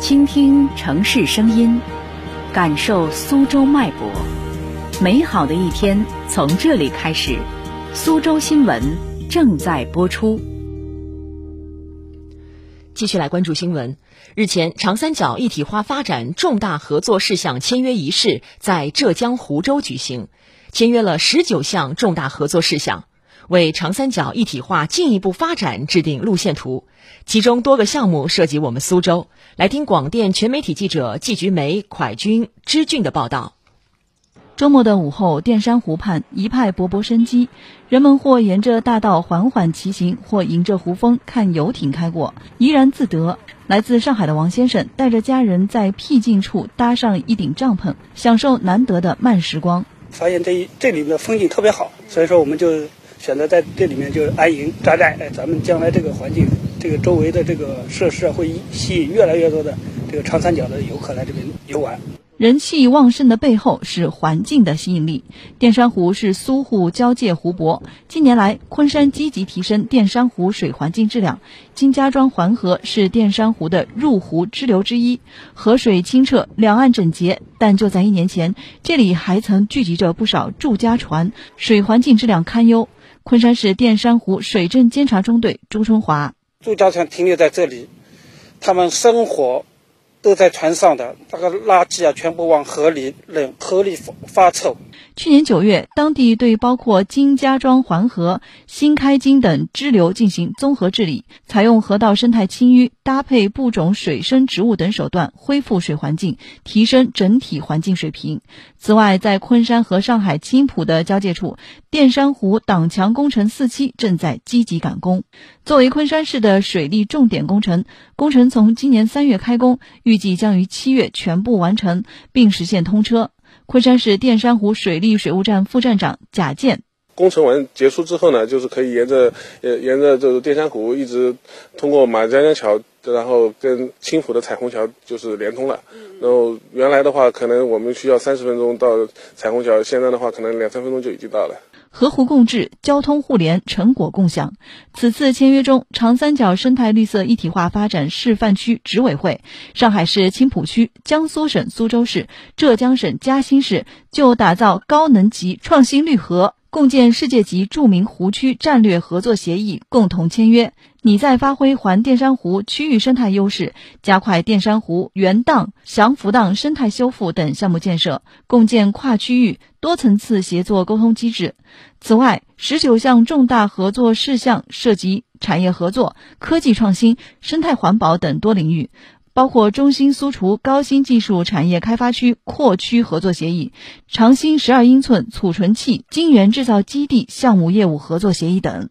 倾听城市声音，感受苏州脉搏。美好的一天从这里开始。苏州新闻正在播出。继续来关注新闻。日前，长三角一体化发展重大合作事项签约仪式在浙江湖州举行，签约了十九项重大合作事项。为长三角一体化进一步发展制定路线图，其中多个项目涉及我们苏州。来听广电全媒体记者季菊梅、蒯军、支俊的报道。周末的午后，淀山湖畔一派勃勃生机，人们或沿着大道缓缓骑行，或迎着湖风看游艇开过，怡然自得。来自上海的王先生带着家人在僻静处搭上一顶帐篷，享受难得的慢时光。发现这这里的风景特别好，所以说我们就。选择在这里面就安营扎寨，哎，咱们将来这个环境，这个周围的这个设施，会吸引越来越多的这个长三角的游客来这边游玩。人气旺盛的背后是环境的吸引力。淀山湖是苏沪交界湖泊，近年来昆山积极提升淀山湖水环境质量。金家庄环河是淀山湖的入湖支流之一，河水清澈，两岸整洁。但就在一年前，这里还曾聚集着不少住家船，水环境质量堪忧。昆山市淀山湖水政监察中队朱春华，朱家村停留在这里，他们生活都在船上的，那个垃圾啊，全部往河里扔，河里发臭。去年九月，当地对包括金家庄环河、新开金等支流进行综合治理，采用河道生态清淤搭配布种水生植物等手段，恢复水环境，提升整体环境水平。此外，在昆山和上海青浦的交界处，淀山湖挡墙工程四期正在积极赶工。作为昆山市的水利重点工程，工程从今年三月开工，预计将于七月全部完成，并实现通车。昆山市淀山湖水利水务站副站长贾建，工程完结束之后呢，就是可以沿着呃沿着这个淀山湖一直通过马家江桥，然后跟青浦的彩虹桥就是连通了。然后原来的话，可能我们需要三十分钟到彩虹桥，现在的话可能两三分钟就已经到了。河湖共治，交通互联，成果共享。此次签约中，长三角生态绿色一体化发展示范区执委会、上海市青浦区、江苏省苏州市、浙江省嘉兴市就打造高能级创新绿河。共建世界级著名湖区战略合作协议，共同签约，拟在发挥环淀山湖区域生态优势，加快淀山湖原荡、祥福荡生态修复等项目建设，共建跨区域多层次协作沟通机制。此外，十九项重大合作事项涉及产业合作、科技创新、生态环保等多领域。包括中兴苏厨高新技术产业开发区扩区合作协议、长兴十二英寸储存器晶圆制造基地项目业务合作协议等。